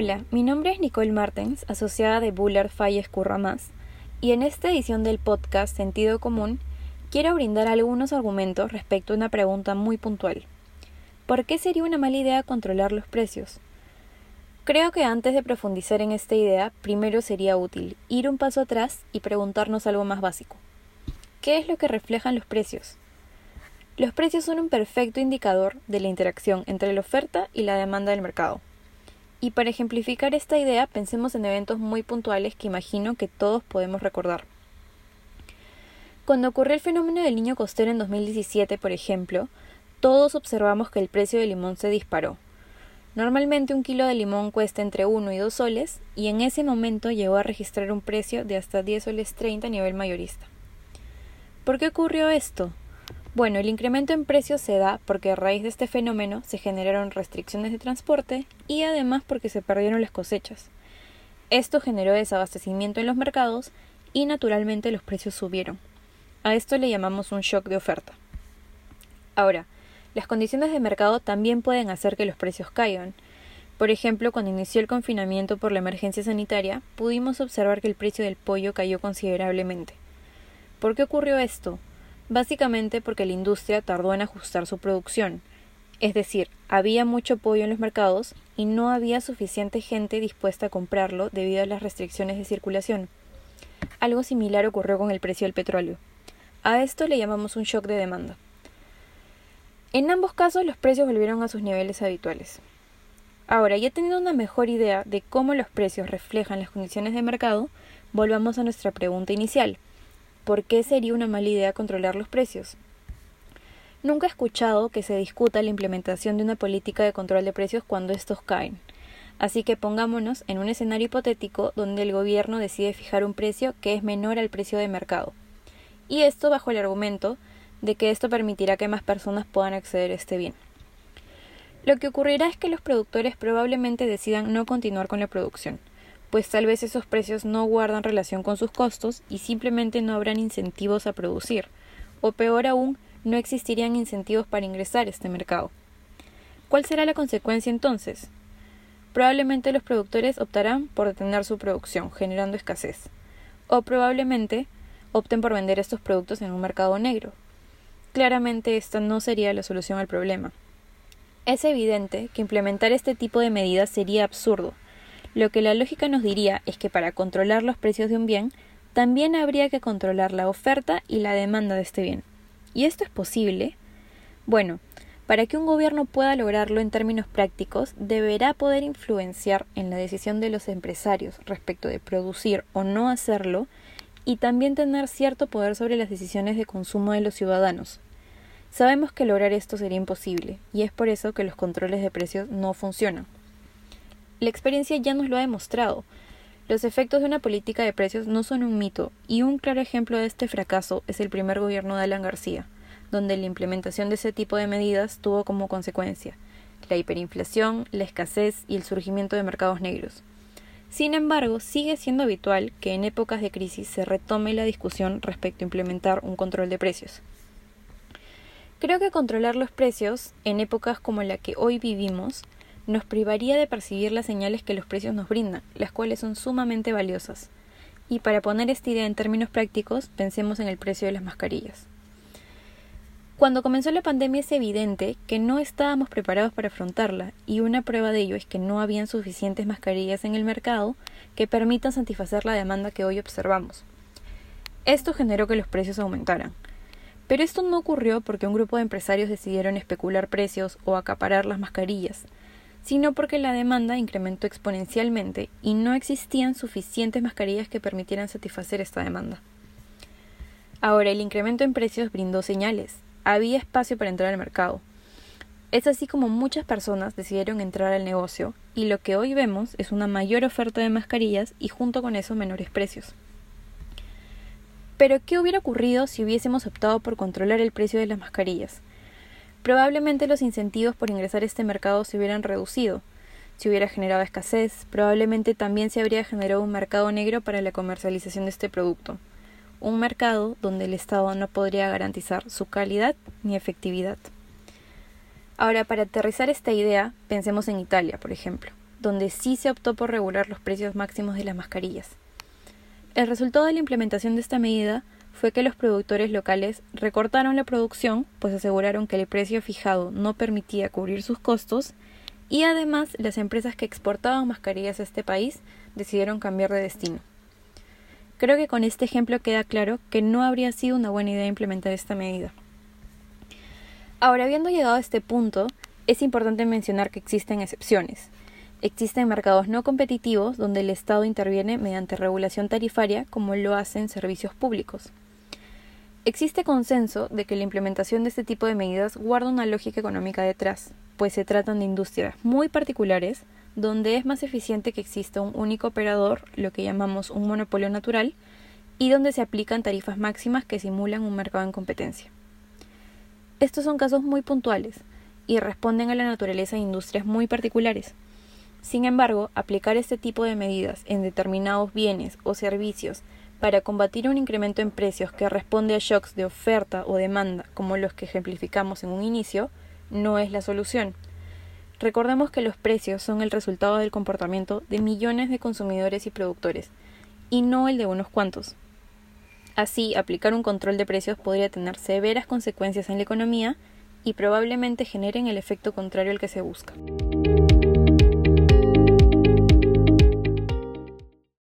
Hola, mi nombre es Nicole Martens, asociada de Bullard Falles Curra Más, y en esta edición del podcast Sentido Común quiero brindar algunos argumentos respecto a una pregunta muy puntual. ¿Por qué sería una mala idea controlar los precios? Creo que antes de profundizar en esta idea, primero sería útil ir un paso atrás y preguntarnos algo más básico. ¿Qué es lo que reflejan los precios? Los precios son un perfecto indicador de la interacción entre la oferta y la demanda del mercado. Y para ejemplificar esta idea, pensemos en eventos muy puntuales que imagino que todos podemos recordar. Cuando ocurrió el fenómeno del niño costero en 2017, por ejemplo, todos observamos que el precio del limón se disparó. Normalmente un kilo de limón cuesta entre 1 y 2 soles y en ese momento llegó a registrar un precio de hasta 10 soles 30 a nivel mayorista. ¿Por qué ocurrió esto? Bueno, el incremento en precios se da porque a raíz de este fenómeno se generaron restricciones de transporte y además porque se perdieron las cosechas. Esto generó desabastecimiento en los mercados y naturalmente los precios subieron. A esto le llamamos un shock de oferta. Ahora, las condiciones de mercado también pueden hacer que los precios caigan. Por ejemplo, cuando inició el confinamiento por la emergencia sanitaria, pudimos observar que el precio del pollo cayó considerablemente. ¿Por qué ocurrió esto? Básicamente porque la industria tardó en ajustar su producción. Es decir, había mucho pollo en los mercados y no había suficiente gente dispuesta a comprarlo debido a las restricciones de circulación. Algo similar ocurrió con el precio del petróleo. A esto le llamamos un shock de demanda. En ambos casos los precios volvieron a sus niveles habituales. Ahora, ya teniendo una mejor idea de cómo los precios reflejan las condiciones de mercado, volvamos a nuestra pregunta inicial. ¿Por qué sería una mala idea controlar los precios? Nunca he escuchado que se discuta la implementación de una política de control de precios cuando estos caen. Así que pongámonos en un escenario hipotético donde el gobierno decide fijar un precio que es menor al precio de mercado. Y esto bajo el argumento de que esto permitirá que más personas puedan acceder a este bien. Lo que ocurrirá es que los productores probablemente decidan no continuar con la producción, pues tal vez esos precios no guardan relación con sus costos y simplemente no habrán incentivos a producir, o peor aún, no existirían incentivos para ingresar a este mercado. ¿Cuál será la consecuencia entonces? Probablemente los productores optarán por detener su producción, generando escasez, o probablemente opten por vender estos productos en un mercado negro. Claramente esta no sería la solución al problema. Es evidente que implementar este tipo de medidas sería absurdo, lo que la lógica nos diría es que para controlar los precios de un bien, también habría que controlar la oferta y la demanda de este bien. ¿Y esto es posible? Bueno, para que un gobierno pueda lograrlo en términos prácticos, deberá poder influenciar en la decisión de los empresarios respecto de producir o no hacerlo y también tener cierto poder sobre las decisiones de consumo de los ciudadanos. Sabemos que lograr esto sería imposible, y es por eso que los controles de precios no funcionan. La experiencia ya nos lo ha demostrado. Los efectos de una política de precios no son un mito, y un claro ejemplo de este fracaso es el primer gobierno de Alan García, donde la implementación de ese tipo de medidas tuvo como consecuencia la hiperinflación, la escasez y el surgimiento de mercados negros. Sin embargo, sigue siendo habitual que en épocas de crisis se retome la discusión respecto a implementar un control de precios. Creo que controlar los precios, en épocas como la que hoy vivimos, nos privaría de percibir las señales que los precios nos brindan, las cuales son sumamente valiosas. Y para poner esta idea en términos prácticos, pensemos en el precio de las mascarillas. Cuando comenzó la pandemia es evidente que no estábamos preparados para afrontarla, y una prueba de ello es que no habían suficientes mascarillas en el mercado que permitan satisfacer la demanda que hoy observamos. Esto generó que los precios aumentaran. Pero esto no ocurrió porque un grupo de empresarios decidieron especular precios o acaparar las mascarillas, sino porque la demanda incrementó exponencialmente y no existían suficientes mascarillas que permitieran satisfacer esta demanda. Ahora, el incremento en precios brindó señales. Había espacio para entrar al mercado. Es así como muchas personas decidieron entrar al negocio y lo que hoy vemos es una mayor oferta de mascarillas y junto con eso menores precios. Pero, ¿qué hubiera ocurrido si hubiésemos optado por controlar el precio de las mascarillas? Probablemente los incentivos por ingresar a este mercado se hubieran reducido. Se hubiera generado escasez, probablemente también se habría generado un mercado negro para la comercialización de este producto. Un mercado donde el Estado no podría garantizar su calidad ni efectividad. Ahora, para aterrizar esta idea, pensemos en Italia, por ejemplo. donde sí se optó por regular los precios máximos de las mascarillas. El resultado de la implementación de esta medida fue que los productores locales recortaron la producción, pues aseguraron que el precio fijado no permitía cubrir sus costos, y además las empresas que exportaban mascarillas a este país decidieron cambiar de destino. Creo que con este ejemplo queda claro que no habría sido una buena idea implementar esta medida. Ahora, habiendo llegado a este punto, es importante mencionar que existen excepciones. Existen mercados no competitivos donde el Estado interviene mediante regulación tarifaria como lo hacen servicios públicos. Existe consenso de que la implementación de este tipo de medidas guarda una lógica económica detrás, pues se tratan de industrias muy particulares donde es más eficiente que exista un único operador, lo que llamamos un monopolio natural, y donde se aplican tarifas máximas que simulan un mercado en competencia. Estos son casos muy puntuales y responden a la naturaleza de industrias muy particulares. Sin embargo, aplicar este tipo de medidas en determinados bienes o servicios para combatir un incremento en precios que responde a shocks de oferta o demanda como los que ejemplificamos en un inicio, no es la solución. Recordemos que los precios son el resultado del comportamiento de millones de consumidores y productores, y no el de unos cuantos. Así, aplicar un control de precios podría tener severas consecuencias en la economía y probablemente generen el efecto contrario al que se busca.